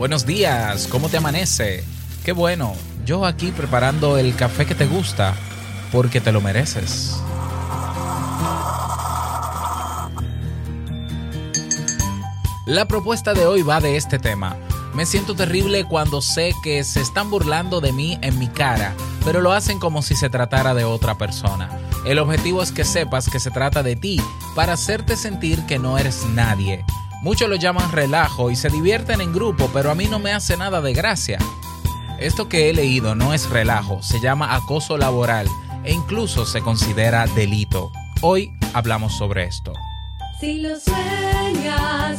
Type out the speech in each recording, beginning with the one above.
Buenos días, ¿cómo te amanece? Qué bueno, yo aquí preparando el café que te gusta, porque te lo mereces. La propuesta de hoy va de este tema. Me siento terrible cuando sé que se están burlando de mí en mi cara, pero lo hacen como si se tratara de otra persona. El objetivo es que sepas que se trata de ti, para hacerte sentir que no eres nadie. Muchos lo llaman relajo y se divierten en grupo, pero a mí no me hace nada de gracia. Esto que he leído no es relajo, se llama acoso laboral e incluso se considera delito. Hoy hablamos sobre esto. Si lo sueñas,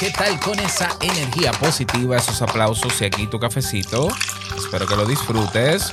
¿Qué tal con esa energía positiva, esos aplausos y aquí tu cafecito? Espero que lo disfrutes.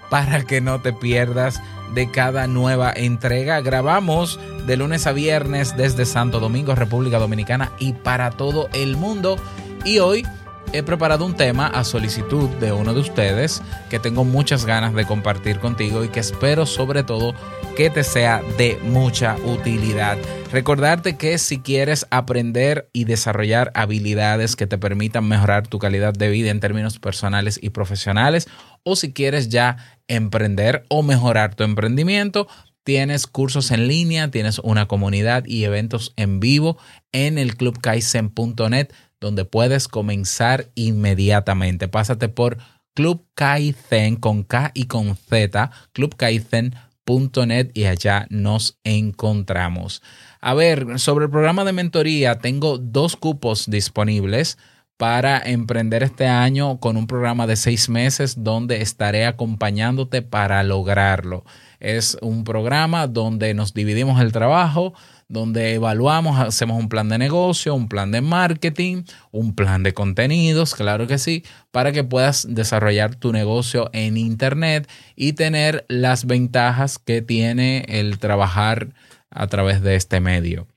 para que no te pierdas de cada nueva entrega. Grabamos de lunes a viernes desde Santo Domingo, República Dominicana y para todo el mundo. Y hoy he preparado un tema a solicitud de uno de ustedes que tengo muchas ganas de compartir contigo y que espero sobre todo que te sea de mucha utilidad. Recordarte que si quieres aprender y desarrollar habilidades que te permitan mejorar tu calidad de vida en términos personales y profesionales, o si quieres ya emprender o mejorar tu emprendimiento, tienes cursos en línea, tienes una comunidad y eventos en vivo en el clubkaizen.net donde puedes comenzar inmediatamente. Pásate por Club Kaizen con K y con Z, clubkaizen.net y allá nos encontramos. A ver, sobre el programa de mentoría, tengo dos cupos disponibles para emprender este año con un programa de seis meses donde estaré acompañándote para lograrlo. Es un programa donde nos dividimos el trabajo, donde evaluamos, hacemos un plan de negocio, un plan de marketing, un plan de contenidos, claro que sí, para que puedas desarrollar tu negocio en Internet y tener las ventajas que tiene el trabajar a través de este medio.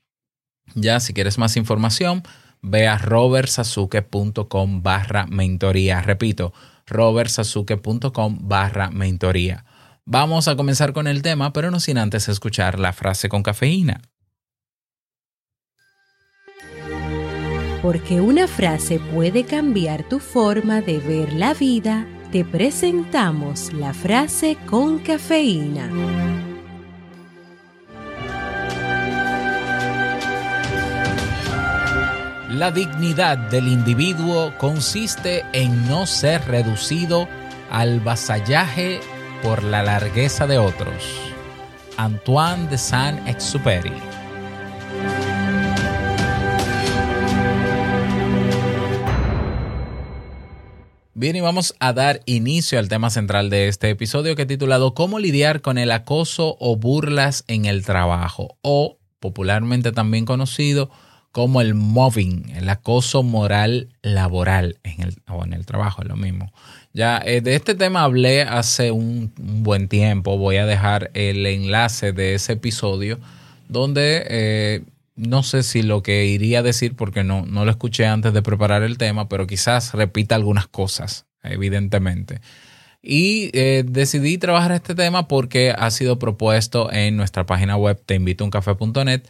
Ya, si quieres más información, ve a robertsasuke.com barra mentoría. Repito, robertsasuke.com barra mentoría. Vamos a comenzar con el tema, pero no sin antes escuchar la frase con cafeína. Porque una frase puede cambiar tu forma de ver la vida, te presentamos la frase con cafeína. La dignidad del individuo consiste en no ser reducido al vasallaje por la largueza de otros. Antoine de Saint-Exupéry. Bien, y vamos a dar inicio al tema central de este episodio que he titulado ¿Cómo lidiar con el acoso o burlas en el trabajo? O popularmente también conocido como el mobbing, el acoso moral laboral en el, o en el trabajo, es lo mismo. Ya eh, de este tema hablé hace un, buen tiempo. Voy a dejar el enlace de ese episodio donde eh, no sé si lo que iría a decir, porque no, no lo escuché antes de preparar el tema, pero quizás repita algunas cosas, evidentemente. Y eh, decidí trabajar este tema porque ha sido propuesto en nuestra página web teinvitouncafé.net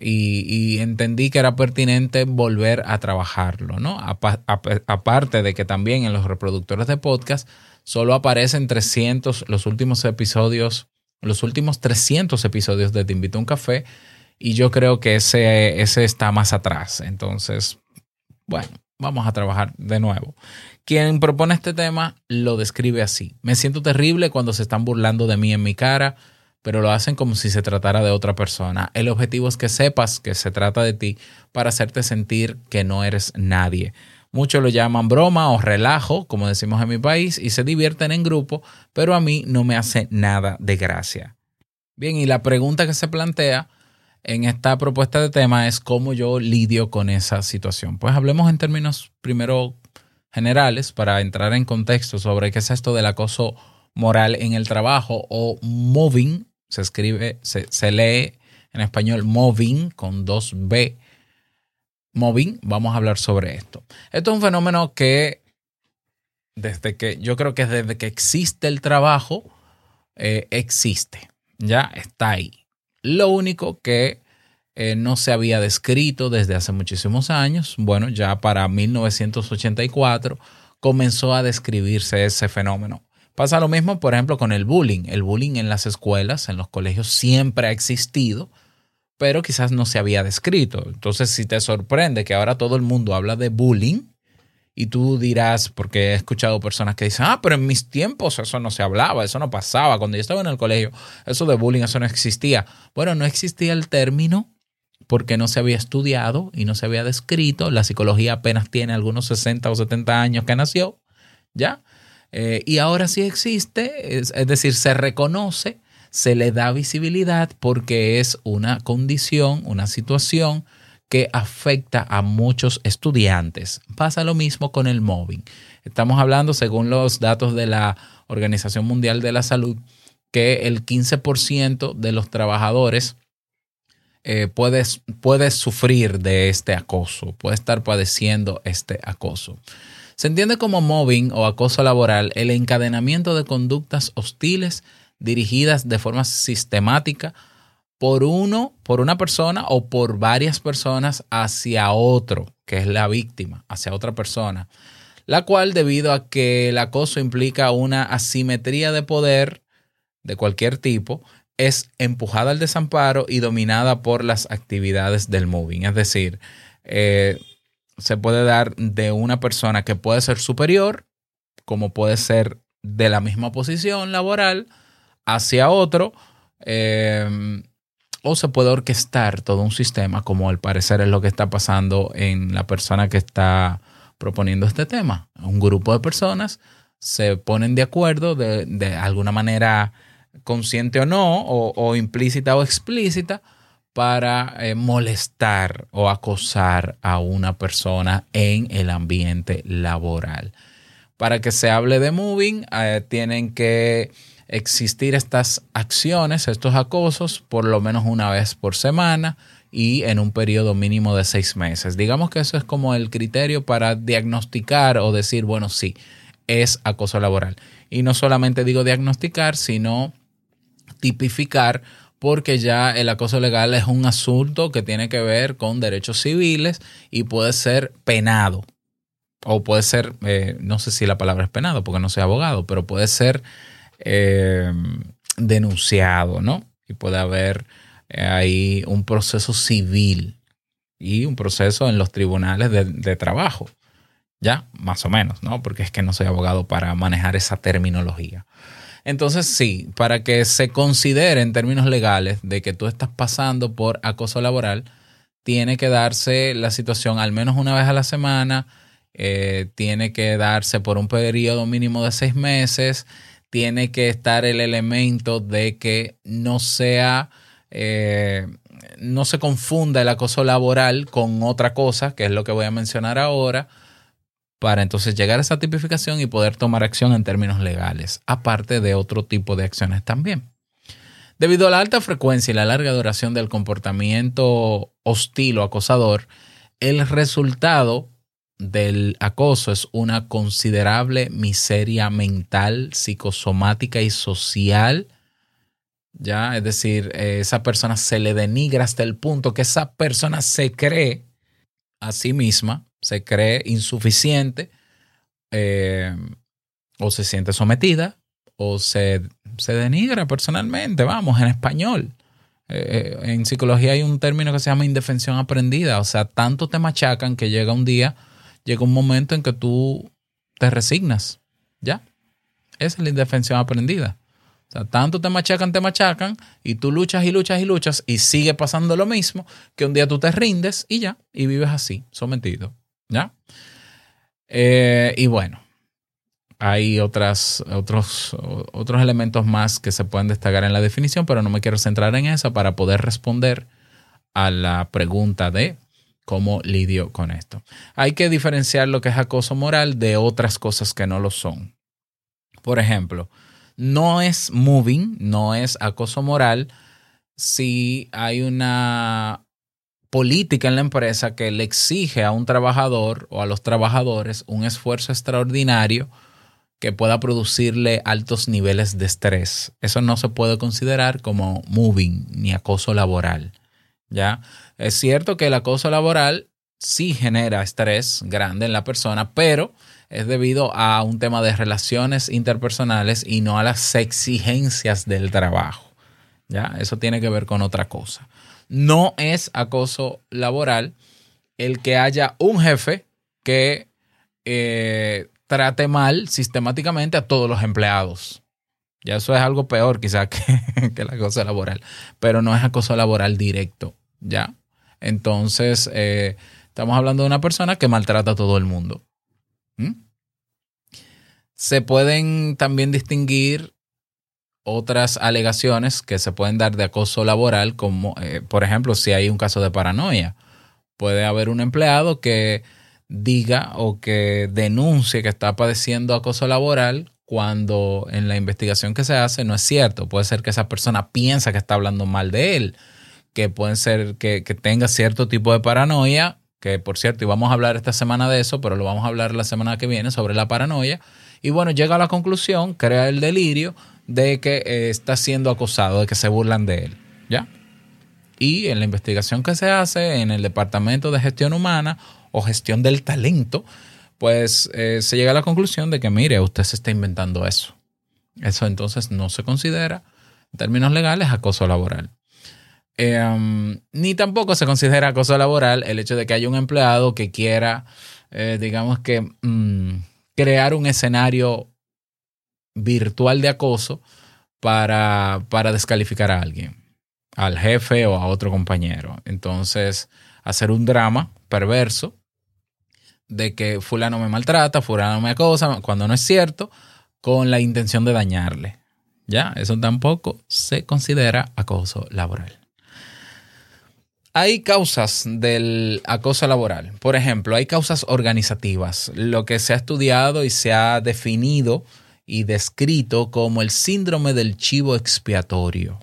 y, entendí que era pertinente volver a trabajarlo, ¿no? Apa- ap- aparte de que también en los reproductores de podcast solo aparecen 300, los últimos episodios, los últimos 300 episodios de Te Invito a un Café y yo creo que ese, ese está más atrás. Entonces, bueno, vamos a trabajar de nuevo. Quien propone este tema lo describe así. Me siento terrible cuando se están burlando de mí en mi cara, pero lo hacen como si se tratara de otra persona. El objetivo es que sepas que se trata de ti para hacerte sentir que no eres nadie. Muchos lo llaman broma o relajo, como decimos en mi país, y se divierten en grupo, pero a mí no me hace nada de gracia. Bien, y la pregunta que se plantea en esta propuesta de tema es cómo yo lidio con esa situación. Pues hablemos en términos primero generales para entrar en contexto sobre qué es esto del acoso moral en el trabajo o moving, se escribe, se, se lee en español moving con dos B. Moving, vamos a hablar sobre esto. Esto es un fenómeno que desde que, yo creo que desde que existe el trabajo, eh, existe, ya está ahí. Lo único que eh, no se había descrito desde hace muchísimos años, bueno, ya para 1984 comenzó a describirse ese fenómeno. Pasa lo mismo, por ejemplo, con el bullying. El bullying en las escuelas, en los colegios, siempre ha existido, pero quizás no se había descrito. Entonces, si te sorprende que ahora todo el mundo habla de bullying, y tú dirás, porque he escuchado personas que dicen, ah, pero en mis tiempos eso no se hablaba, eso no pasaba. Cuando yo estaba en el colegio, eso de bullying, eso no existía. Bueno, no existía el término porque no se había estudiado y no se había descrito. La psicología apenas tiene algunos 60 o 70 años que nació, ¿ya? Eh, y ahora sí existe, es, decir, se reconoce, se le da visibilidad porque es una condición, una situación que afecta a muchos estudiantes. Pasa lo mismo con el mobbing. Estamos hablando, según los datos de la Organización Mundial de la Salud, que el 15% de los trabajadores eh, puede, puede sufrir de este acoso, puede estar padeciendo este acoso. Se entiende como mobbing o acoso laboral el encadenamiento de conductas hostiles dirigidas de forma sistemática por uno, por una persona o por varias personas hacia otro, que es la víctima, hacia otra persona, la cual debido a que el acoso implica una asimetría de poder de cualquier tipo, es empujada al desamparo y dominada por las actividades del moving. Es decir, eh, se puede dar de una persona que puede ser superior, como puede ser de la misma posición laboral, hacia otro, eh, o se puede orquestar todo un sistema, como al parecer es lo que está pasando en la persona que está proponiendo este tema. Un grupo de personas se ponen de acuerdo de, de alguna manera consciente o no, o implícita o explícita, para eh, molestar o acosar a una persona en el ambiente laboral. Para que se hable de moving, eh, tienen que existir estas acciones, estos acosos, por lo menos una vez por semana y en un periodo mínimo de seis meses. Digamos que eso es como el criterio para diagnosticar o decir, bueno, sí, es acoso laboral. Y no solamente digo diagnosticar, sino tipificar, porque ya el acoso legal es un asunto que tiene que ver con derechos civiles y puede ser penado. O puede ser, eh, no sé si la palabra es penado, porque no soy abogado, pero puede ser eh, denunciado, ¿no? Y puede haber eh, ahí un proceso civil y un proceso en los tribunales de, de trabajo. Ya, más o menos, ¿no? Porque es que no soy abogado para manejar esa terminología. Entonces, sí, para que se considere en términos legales de que tú estás pasando por acoso laboral, tiene que darse la situación al menos una vez a la semana, eh, tiene que darse por un periodo mínimo de seis meses, tiene que estar el elemento de que no sea, eh, no se confunda el acoso laboral con otra cosa, que es lo que voy a mencionar ahora, para entonces llegar a esa tipificación y poder tomar acción en términos legales, aparte de otro tipo de acciones también. Debido a la alta frecuencia y la larga duración del comportamiento hostil o acosador, el resultado del acoso es una considerable miseria mental, psicosomática y social. Ya, es decir, eh, esa persona se le denigra hasta el punto que esa persona se cree a sí misma, se cree insuficiente eh, o se siente sometida o se, se denigra personalmente, vamos, en español. Eh, eh, en psicología hay un término que se llama indefensión aprendida, o sea, tanto te machacan que llega un día, llega un momento en que tú te resignas, ¿ya? Esa es la indefensión aprendida. O sea, tanto te machacan, te machacan, y tú luchas y luchas y luchas, y sigue pasando lo mismo, que un día tú te rindes y ya, y vives así, sometido, ¿ya? Eh, y bueno, hay otras, otros, otros elementos más que se pueden destacar en la definición, pero no me quiero centrar en esa para poder responder a la pregunta de cómo lidio con esto. Hay que diferenciar lo que es acoso moral de otras cosas que no lo son. Por ejemplo, no es moving, no es acoso moral si hay una política en la empresa que le exige a un trabajador o a los trabajadores un esfuerzo extraordinario que pueda producirle altos niveles de estrés. Eso no se puede considerar como moving ni acoso laboral. ¿ya? Es cierto que el acoso laboral sí genera estrés grande en la persona, pero es debido a un tema de relaciones interpersonales y no a las exigencias del trabajo. ¿ya? Eso tiene que ver con otra cosa. No es acoso laboral el que haya un jefe que eh, trate mal sistemáticamente a todos los empleados. Ya eso es algo peor quizás que, que el acoso laboral, pero no es acoso laboral directo, ¿ya? Entonces, eh, estamos hablando de una persona que maltrata a todo el mundo. ¿Mm? Se pueden también distinguir otras alegaciones que se pueden dar de acoso laboral, como eh, por ejemplo si hay un caso de paranoia. Puede haber un empleado que diga o que denuncie que está padeciendo acoso laboral cuando en la investigación que se hace no es cierto. Puede ser que esa persona piensa que está hablando mal de él, que puede ser que, que tenga cierto tipo de paranoia, que por cierto, y vamos a hablar esta semana de eso, pero lo vamos a hablar la semana que viene sobre la paranoia. Y bueno, llega a la conclusión, crea el delirio de que eh, está siendo acosado, de que se burlan de él. ¿Ya? Y en la investigación que se hace en el Departamento de Gestión Humana o Gestión del Talento, pues eh, se llega a la conclusión de que, mire, usted se está inventando eso. Eso entonces no se considera, en términos legales, acoso laboral. Um, ni tampoco se considera acoso laboral el hecho de que haya un empleado que quiera, eh, digamos que, mm, crear un escenario virtual de acoso para, para descalificar a alguien, al jefe o a otro compañero. Entonces, hacer un drama perverso de que fulano me maltrata, fulano me acosa, cuando no es cierto, con la intención de dañarle. Ya, eso tampoco se considera acoso laboral. Hay causas del acoso laboral. Por ejemplo, hay causas organizativas, lo que se ha estudiado y se ha definido y descrito como el síndrome del chivo expiatorio.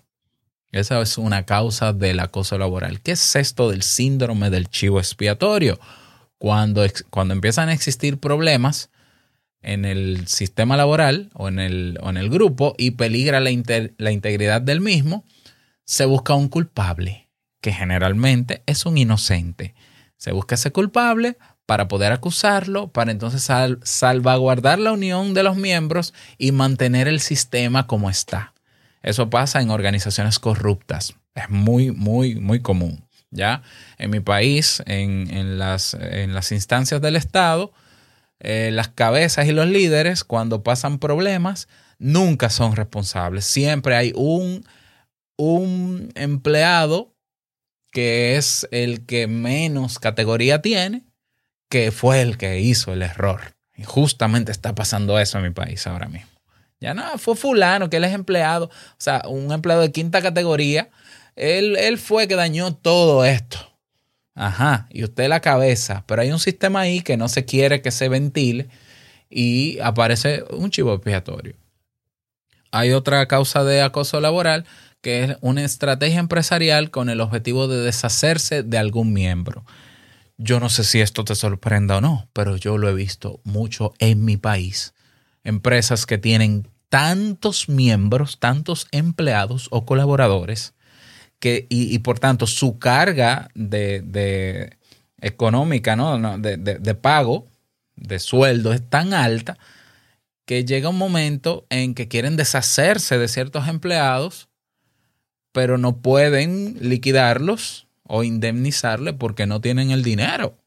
Esa es una causa del acoso laboral. ¿Qué es esto del síndrome del chivo expiatorio? Cuando, cuando empiezan a existir problemas en el sistema laboral o en el, en el grupo y peligra la, la integridad del mismo, se busca un culpable, que generalmente es un inocente. Se busca ese culpable para poder acusarlo, para entonces sal- salvaguardar la unión de los miembros y mantener el sistema como está. Eso pasa en organizaciones corruptas. Es muy, muy, muy común. ¿ya? En mi país, en, las, instancias del Estado, eh, las cabezas y los líderes, cuando pasan problemas, nunca son responsables. Siempre hay un empleado que es el que menos categoría tiene, que fue el que hizo el error. Y justamente está pasando eso en mi país ahora mismo. Ya no, fue fulano, que él es empleado, o sea, un empleado de quinta categoría. Él, él fue que dañó todo esto. Ajá, y usted la cabeza, pero hay un sistema ahí que no se quiere que se ventile y aparece un chivo expiatorio. Hay otra causa de acoso laboral que es una estrategia empresarial con el objetivo de deshacerse de algún miembro. Yo no sé si esto te sorprenda o no, pero yo lo he visto mucho en mi país. Empresas que tienen tantos miembros, tantos empleados o colaboradores, que, y, por tanto su carga de, económica, ¿no? De- de pago, de sueldo es tan alta que llega un momento en que quieren deshacerse de ciertos empleados, pero no pueden liquidarlos o indemnizarle porque no tienen el dinero.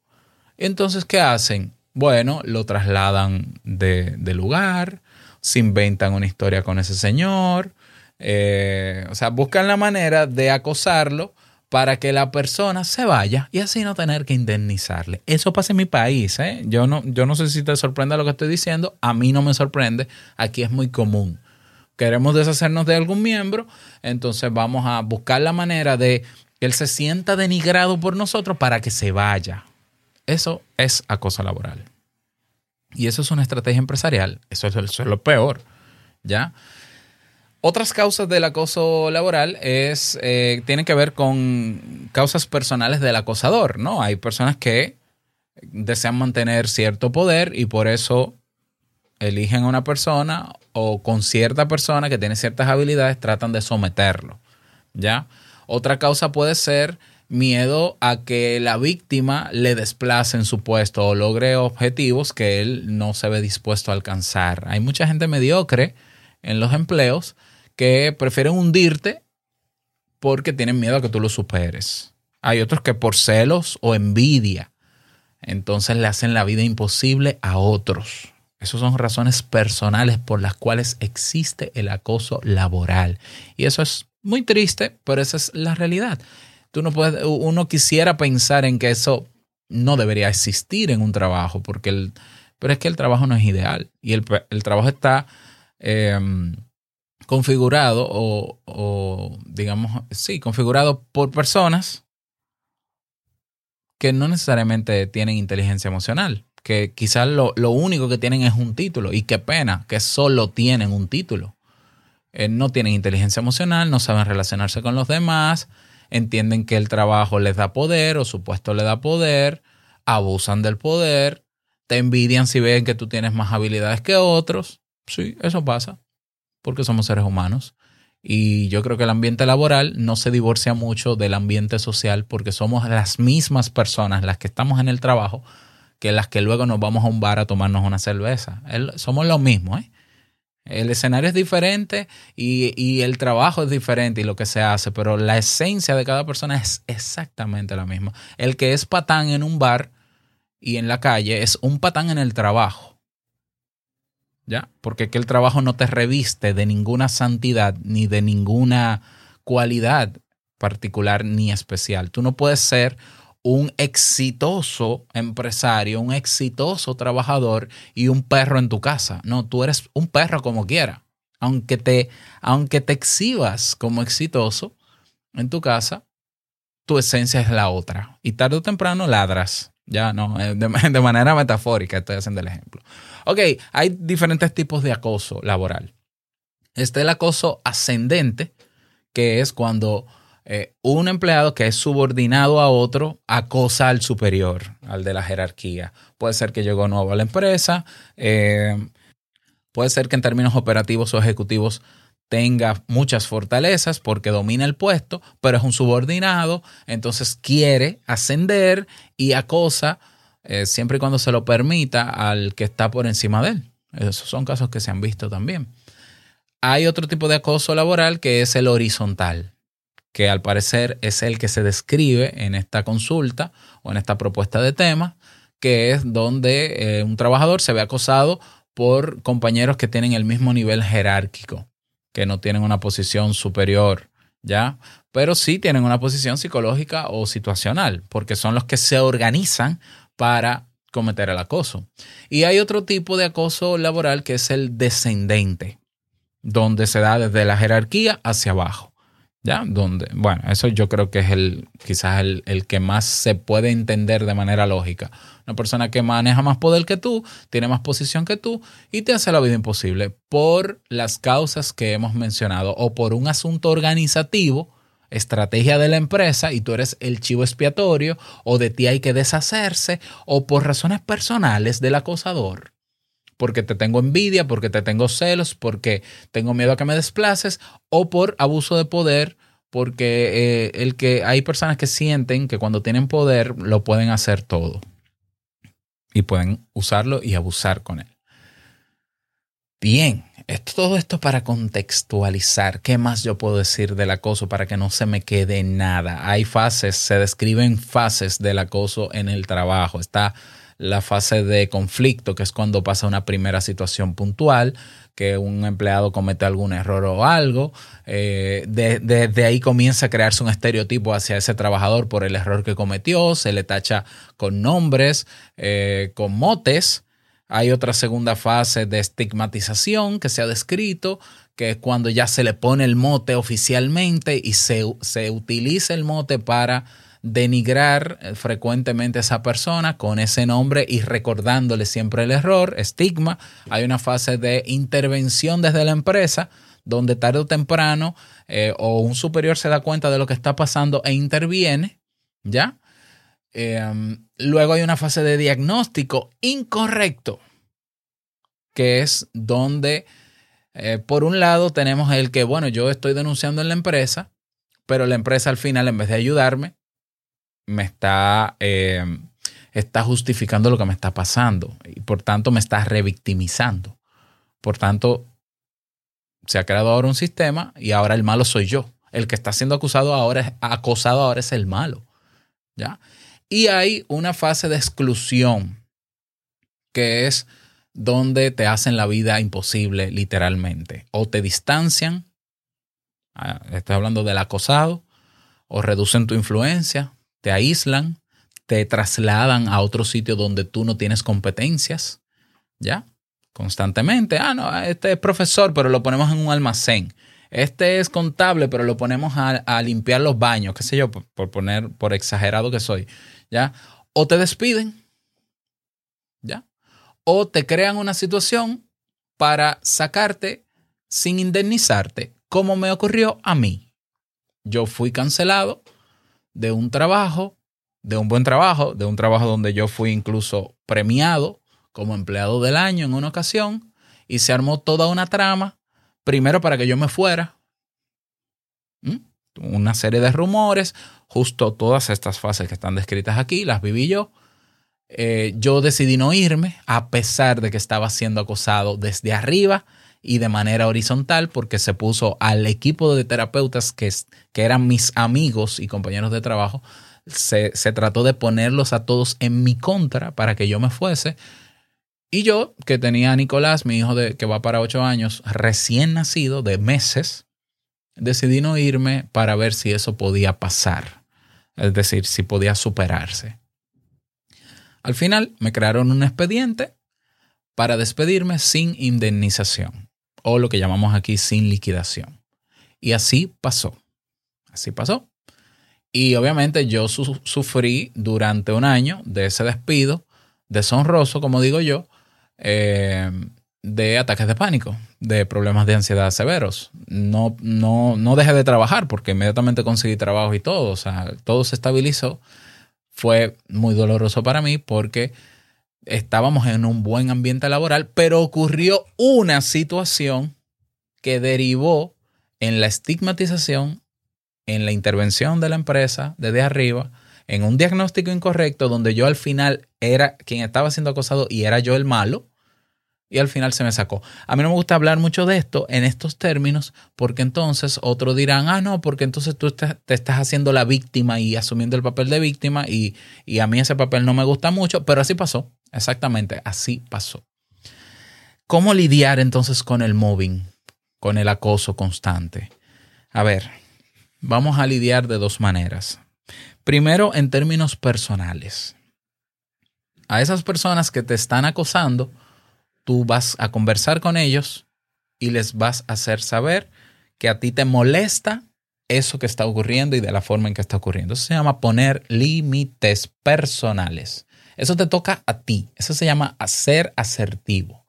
Entonces, ¿qué hacen? Bueno, lo trasladan de, de lugar, se inventan una historia con ese señor, eh, o sea, buscan la manera de acosarlo para que la persona se vaya y así no tener que indemnizarle. Eso pasa en mi país, ¿eh? Yo no, yo no sé si te sorprende lo que estoy diciendo, a mí no me sorprende, aquí es muy común. Queremos deshacernos de algún miembro, entonces vamos a buscar la manera de que él se sienta denigrado por nosotros para que se vaya. Eso es acoso laboral. Y eso es una estrategia empresarial. Eso es, lo peor. ¿Ya? Otras causas del acoso laboral es, eh, tienen que ver con causas personales del acosador, ¿no? Hay personas que desean mantener cierto poder y por eso eligen a una persona o con cierta persona que tiene ciertas habilidades tratan de someterlo, ¿ya? Otra causa puede ser miedo a que la víctima le desplace en su puesto o logre objetivos que él no se ve dispuesto a alcanzar. Hay mucha gente mediocre en los empleos que prefieren hundirte porque tienen miedo a que tú lo superes. Hay otros que por celos o envidia, entonces le hacen la vida imposible a otros. Esas son razones personales por las cuales existe el acoso laboral. Y eso es muy triste, pero esa es la realidad. Tú no puedes, uno quisiera pensar en que eso no debería existir en un trabajo, porque el, pero es que el trabajo no es ideal y el, el trabajo está eh, configurado o, o, digamos, sí, configurado por personas que no necesariamente tienen inteligencia emocional, que quizás lo, lo único que tienen es un título y qué pena que solo tienen un título. Eh, no tienen inteligencia emocional, no saben relacionarse con los demás, entienden que el trabajo les da poder o su puesto les da poder, abusan del poder, te envidian si ven que tú tienes más habilidades que otros. Sí, eso pasa, porque somos seres humanos. Y yo creo que el ambiente laboral no se divorcia mucho del ambiente social porque somos las mismas personas las que estamos en el trabajo que las que luego nos vamos a un bar a tomarnos una cerveza. Somos los mismos, ¿eh? El escenario es diferente y, y, el trabajo es diferente y lo que se hace, pero la esencia de cada persona es exactamente la misma. El que es patán en un bar y en la calle es un patán en el trabajo. ¿Ya? Porque que el trabajo no te reviste de ninguna santidad ni de ninguna cualidad particular ni especial. Tú no puedes ser un exitoso empresario, un exitoso trabajador y un perro en tu casa. No, tú eres un perro como quiera. Aunque te, aunque te exhibas como exitoso en tu casa, tu esencia es la otra. Y tarde o temprano ladras. Ya no, de, de manera metafórica estoy haciendo el ejemplo. Ok, hay diferentes tipos de acoso laboral. Está el acoso ascendente, que es cuando eh, un empleado que es subordinado a otro acosa al superior, al de la jerarquía. Puede ser que llegó nuevo a la empresa, eh, puede ser que en términos operativos o ejecutivos tenga muchas fortalezas porque domina el puesto, pero es un subordinado, entonces quiere ascender y acosa eh, siempre y cuando se lo permita al que está por encima de él. Esos son casos que se han visto también. Hay otro tipo de acoso laboral que es el horizontal que al parecer es el que se describe en esta consulta o en esta propuesta de tema, que es donde eh, un trabajador se ve acosado por compañeros que tienen el mismo nivel jerárquico, que no tienen una posición superior, ¿ya? Pero sí tienen una posición psicológica o situacional, porque son los que se organizan para cometer el acoso. Y hay otro tipo de acoso laboral que es el descendente, donde se da desde la jerarquía hacia abajo. ¿Ya? Donde, bueno, eso yo creo que es el, quizás el, el, que más se puede entender de manera lógica. Una persona que maneja más poder que tú, tiene más posición que tú y te hace la vida imposible por las causas que hemos mencionado o por un asunto organizativo estrategia de la empresa y tú eres el chivo expiatorio o de ti hay que deshacerse o por razones personales del acosador. Porque te tengo envidia, porque te tengo celos, porque tengo miedo a que me desplaces o por abuso de poder, porque eh, el que hay personas que sienten que cuando tienen poder lo pueden hacer todo y pueden usarlo y abusar con él. Bien, esto, todo esto para contextualizar. ¿Qué más yo puedo decir del acoso para que no se me quede nada? Hay fases, se describen fases del acoso en el trabajo. Está la fase de conflicto, que es cuando pasa una primera situación puntual, que un empleado comete algún error o algo. Eh, ahí comienza a crearse un estereotipo hacia ese trabajador por el error que cometió, se le tacha con nombres, eh, con motes. Hay otra segunda fase de estigmatización que se ha descrito, que es cuando ya se le pone el mote oficialmente y se, se utiliza el mote para denigrar eh, frecuentemente a esa persona con ese nombre y recordándole siempre el error, estigma. Hay una fase de intervención desde la empresa donde tarde o temprano eh, o un superior se da cuenta de lo que está pasando e interviene, ¿ya? Eh, luego hay una fase de diagnóstico incorrecto, que es donde, eh, por un lado, tenemos el que, bueno, yo estoy denunciando en la empresa, pero la empresa al final, en vez de ayudarme, me está, eh, está justificando lo que me está pasando y por tanto me está revictimizando. Por tanto, se ha creado ahora un sistema y ahora el malo soy yo. El que está siendo acusado ahora, acosado ahora es el malo. ¿Ya? Y hay una fase de exclusión, que es donde te hacen la vida imposible literalmente. O te distancian, ah, estoy hablando del acosado, o reducen tu influencia, te aíslan, te trasladan a otro sitio donde tú no tienes competencias, ¿ya? Constantemente. Ah, no, este es profesor, pero lo ponemos en un almacén. Este es contable, pero lo ponemos a, limpiar los baños, qué sé yo, por, por, poner, por exagerado que soy, ¿ya? O te despiden, ¿ya? O te crean una situación para sacarte sin indemnizarte, como me ocurrió a mí. Yo fui cancelado de un trabajo, de un buen trabajo, de un trabajo donde yo fui incluso premiado como empleado del año en una ocasión y se armó toda una trama, primero para que yo me fuera, una serie de rumores, justo todas estas fases que están descritas aquí, las viví yo. Eh, yo decidí no irme a pesar de que estaba siendo acosado desde arriba y de manera horizontal porque se puso al equipo de terapeutas que, que eran mis amigos y compañeros de trabajo, se, se, trató de ponerlos a todos en mi contra para que yo me fuese. Y yo, que tenía a Nicolás, mi hijo de, que va para ocho años, recién nacido, de meses, decidí no irme para ver si eso podía pasar. Es decir, si podía superarse. Al final me crearon un expediente para despedirme sin indemnización o lo que llamamos aquí sin liquidación. Y así pasó. Así pasó. Y obviamente yo su sufrí durante un año de ese despido deshonroso, como digo yo, eh, de ataques de pánico, de problemas de ansiedad severos. No, no, no dejé de trabajar porque inmediatamente conseguí trabajo y todo. O sea, todo se estabilizó. Fue muy doloroso para mí porque estábamos en un buen ambiente laboral, pero ocurrió una situación que derivó en la estigmatización, en la intervención de la empresa desde arriba, en un diagnóstico incorrecto donde yo al final era quien estaba siendo acosado y era yo el malo. Y al final se me sacó. A mí no me gusta hablar mucho de esto en estos términos, porque entonces otros dirán, ah, no, porque entonces tú te estás haciendo la víctima y asumiendo el papel de víctima y, y a mí ese papel no me gusta mucho, pero así pasó. Exactamente, así pasó. ¿Cómo lidiar entonces con el mobbing, con el acoso constante? A ver, vamos a lidiar de dos maneras. Primero, en términos personales. A esas personas que te están acosando, tú vas a conversar con ellos y les vas a hacer saber que a ti te molesta eso que está ocurriendo y de la forma en que está ocurriendo. Eso se llama poner límites personales. Eso te toca a ti. Eso se llama ser asertivo.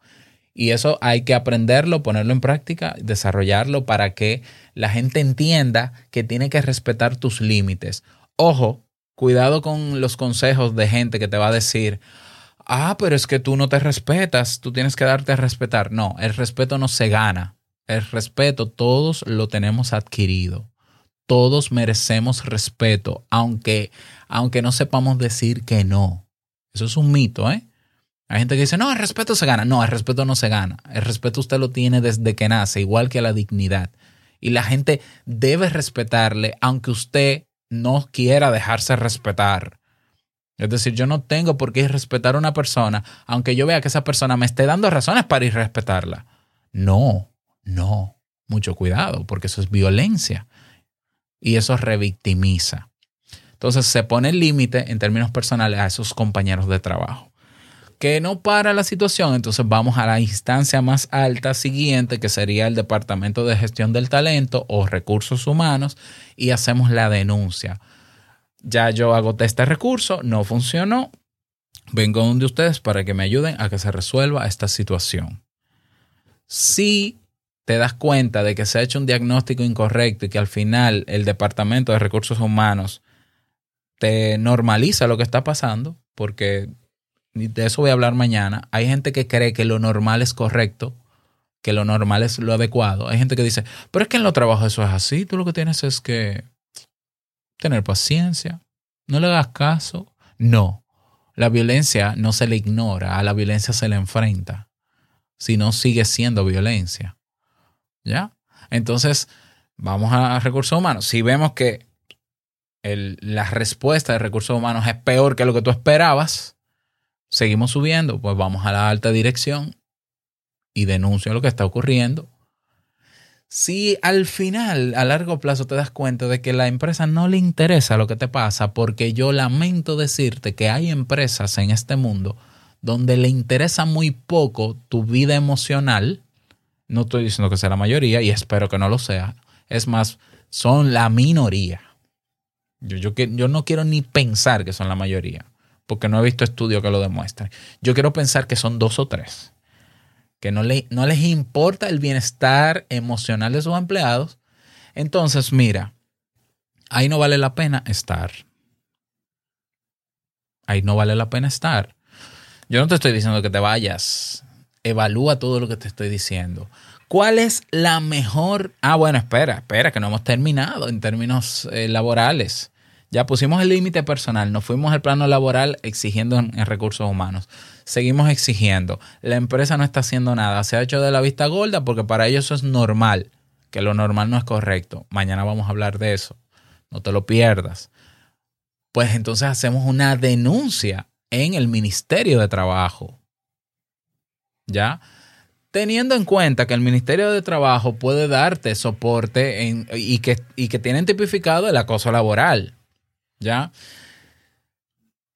Y eso hay que aprenderlo, ponerlo en práctica, desarrollarlo para que la gente entienda que tiene que respetar tus límites. Ojo, cuidado con los consejos de gente que te va a decir, ah, pero es que tú no te respetas, tú tienes que darte a respetar. No, el respeto no se gana. El respeto todos lo tenemos adquirido. Todos merecemos respeto, aunque, aunque no sepamos decir que no. Eso es un mito, ¿eh? Hay gente que dice, no, el respeto se gana. No, el respeto no se gana. El respeto usted lo tiene desde que nace, igual que la dignidad. Y la gente debe respetarle, aunque usted no quiera dejarse respetar. Es decir, yo no tengo por qué irrespetar a una persona, aunque yo vea que esa persona me esté dando razones para irrespetarla. No, no. Mucho cuidado, porque eso es violencia. Y eso revictimiza. Entonces se pone el límite en términos personales a esos compañeros de trabajo. Que no para la situación, entonces vamos a la instancia más alta siguiente, que sería el Departamento de Gestión del Talento o Recursos Humanos, y hacemos la denuncia. Ya yo agoté este recurso, no funcionó. Vengo donde ustedes para que me ayuden a que se resuelva esta situación. Si te das cuenta de que se ha hecho un diagnóstico incorrecto y que al final el Departamento de Recursos Humanos te normaliza lo que está pasando, porque de eso voy a hablar mañana, hay gente que cree que lo normal es correcto, que lo normal es lo adecuado. Hay gente que dice, pero es que en los trabajos eso es así, tú lo que tienes es que tener paciencia, no le hagas caso. No, la violencia no se le ignora, a la violencia se le enfrenta, si no sigue siendo violencia. ¿Ya? Entonces, vamos a recursos humanos. Si vemos que la respuesta de recursos humanos es peor que lo que tú esperabas, seguimos subiendo, pues vamos a la alta dirección y denuncio lo que está ocurriendo. Si al final, a largo plazo, te das cuenta de que la empresa no le interesa lo que te pasa, porque yo lamento decirte que hay empresas en este mundo donde le interesa muy poco tu vida emocional, no estoy diciendo que sea la mayoría y espero que no lo sea, es más, son la minoría. Yo, yo, yo no quiero ni pensar que son la mayoría, porque no he visto estudios que lo demuestren. Yo quiero pensar que son dos o tres, que no, le- no les importa el bienestar emocional de sus empleados. Entonces, mira, ahí no vale la pena estar. Ahí no vale la pena estar. Yo no te estoy diciendo que te vayas. Evalúa todo lo que te estoy diciendo. ¿Cuál es la mejor? Ah, bueno, espera, espera, que no hemos terminado en términos eh, laborales. Ya pusimos el límite personal, nos fuimos al plano laboral exigiendo en, en recursos humanos. Seguimos exigiendo. La empresa no está haciendo nada. Se ha hecho de la vista gorda porque para ellos eso es normal, que lo normal no es correcto. Mañana vamos a hablar de eso. No te lo pierdas. Pues entonces hacemos una denuncia en el Ministerio de Trabajo. ¿Ya? Teniendo en cuenta que el Ministerio de Trabajo puede darte soporte en- y, que, y que tienen tipificado el acoso laboral. ¿Ya?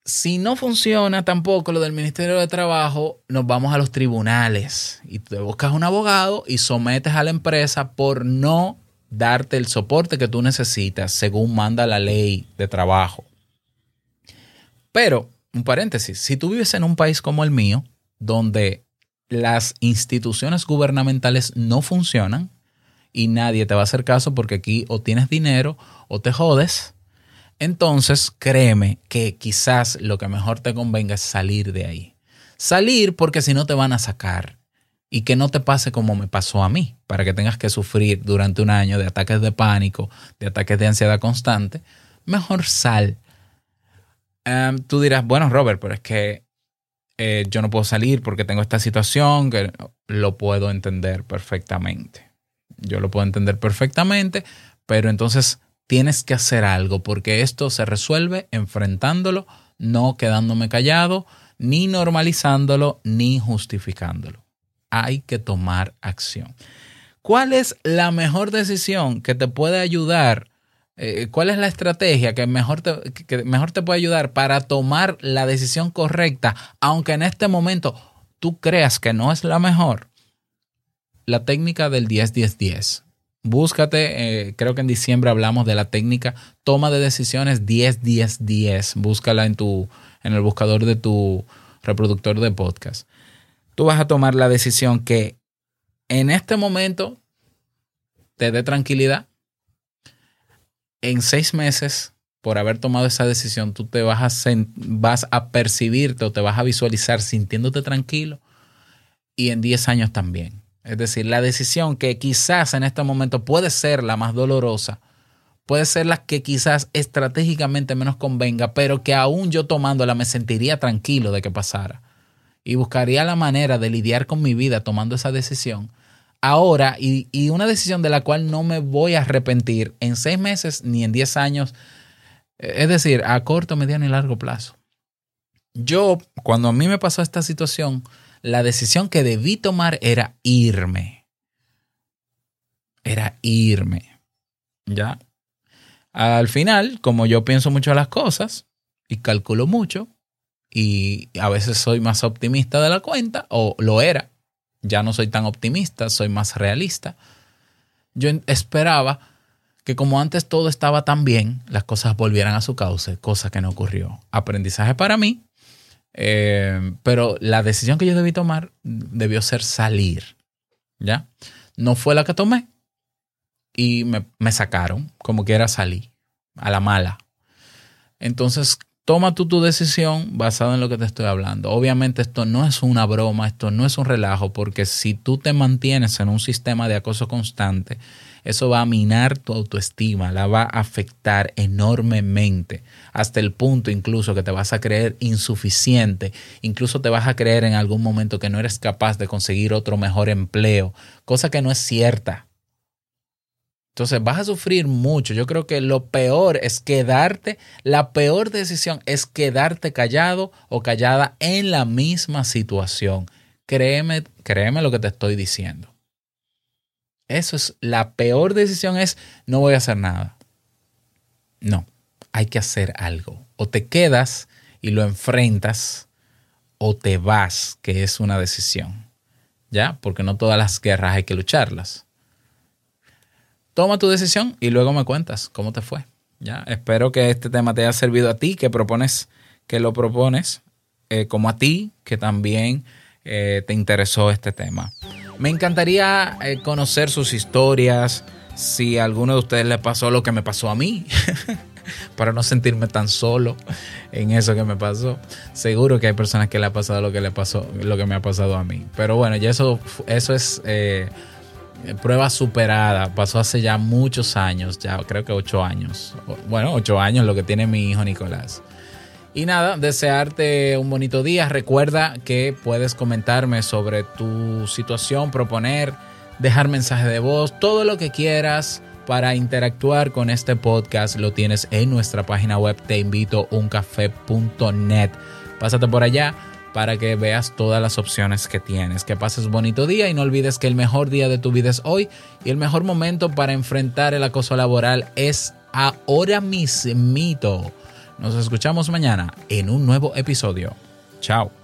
Si no funciona tampoco lo del Ministerio de Trabajo, nos vamos a los tribunales y te buscas un abogado y sometes a la empresa por no darte el soporte que tú necesitas según manda la ley de trabajo. Pero, un paréntesis, si tú vives en un país como el mío, donde las instituciones gubernamentales no funcionan y nadie te va a hacer caso porque aquí o tienes dinero o te jodes, entonces créeme que quizás lo que mejor te convenga es salir de ahí. Salir porque si no te van a sacar y que no te pase como me pasó a mí, para que tengas que sufrir durante un año de ataques de pánico, de ataques de ansiedad constante, mejor sal. Em, tú dirás, bueno, Robert, pero es que eh, yo no puedo salir porque tengo esta situación, que lo puedo entender perfectamente. Yo lo puedo entender perfectamente, pero entonces tienes que hacer algo porque esto se resuelve enfrentándolo, no quedándome callado, ni normalizándolo, ni justificándolo. Hay que tomar acción. ¿Cuál es la mejor decisión que te puede ayudar? Eh, ¿Cuál es la estrategia que mejor, te, que mejor te puede ayudar para tomar la decisión correcta, aunque en este momento tú creas que no es la mejor? La técnica del 10-10-10. Búscate, eh, creo que en diciembre hablamos de la técnica toma de decisiones 10-10-10. Búscala en, tu, en el buscador de tu reproductor de podcast. tú vas a tomar la decisión que en este momento te dé tranquilidad. En seis meses, por haber tomado esa decisión, tú te vas a, vas a percibirte o te vas a visualizar sintiéndote tranquilo y en 10 años también. Es decir, la decisión que quizás en este momento puede ser la más dolorosa, puede ser la que quizás estratégicamente menos convenga, pero que aún yo tomándola me sentiría tranquilo de que pasara y buscaría la manera de lidiar con mi vida tomando esa decisión. Ahora, y, y una decisión de la cual no me voy a arrepentir en seis meses ni en diez años, eh, es decir, a corto, mediano y largo plazo. Yo, cuando a mí me pasó esta situación, la decisión que debí tomar era irme. Era irme. ¿Ya? Al final, como yo pienso mucho las cosas y calculo mucho, y a veces soy más optimista de la cuenta, o lo era, ya no soy tan optimista, soy más realista. Yo esperaba que como antes todo estaba tan bien, las cosas volvieran a su cauce, cosa que no ocurrió. Aprendizaje para mí, eh, pero la decisión que yo debí tomar debió ser salir, ¿ya? No fue la que tomé y me, me sacaron, como que era salir, a la mala. Entonces, toma tú tu decisión basada en lo que te estoy hablando. Obviamente esto no es una broma, esto no es un relajo, porque si tú te mantienes en un sistema de acoso constante, eso va a minar tu autoestima, la va a afectar enormemente, hasta el punto incluso que te vas a creer insuficiente, incluso te vas a creer en algún momento que no eres capaz de conseguir otro mejor empleo, cosa que no es cierta. Entonces vas a sufrir mucho. Yo creo que lo peor es quedarte, la peor decisión es quedarte callado o callada en la misma situación. Créeme, créeme lo que te estoy diciendo. Eso es la peor decisión es no voy a hacer nada. No, hay que hacer algo. O te quedas y lo enfrentas o te vas, que es una decisión. ¿Ya? Porque no todas las guerras hay que lucharlas toma tu decisión y luego me cuentas cómo te fue. Ya, espero que este tema te haya servido a ti, que propones, que lo propones, eh, como a ti, que también eh, te interesó este tema. Me encantaría eh, conocer sus historias, si a alguno de ustedes le pasó lo que me pasó a mí, para no sentirme tan solo en eso que me pasó. Seguro que hay personas que le ha pasado lo que le pasó, lo que me ha pasado a mí. Pero bueno, ya eso, eso es prueba superada. Pasó hace ya muchos años, ya creo que ocho años. Bueno, ocho años lo que tiene mi hijo Nicolás. Y nada, desearte un bonito día. Recuerda que puedes comentarme sobre tu situación, proponer, dejar mensaje de voz, todo lo que quieras para interactuar con este podcast lo tienes en nuestra página web teinvitouncafé.net. Pásate por allá para que veas todas las opciones que tienes. Que pases bonito día y no olvides que el mejor día de tu vida es hoy y el mejor momento para enfrentar el acoso laboral es ahora mismito. Nos escuchamos mañana en un nuevo episodio. Chao.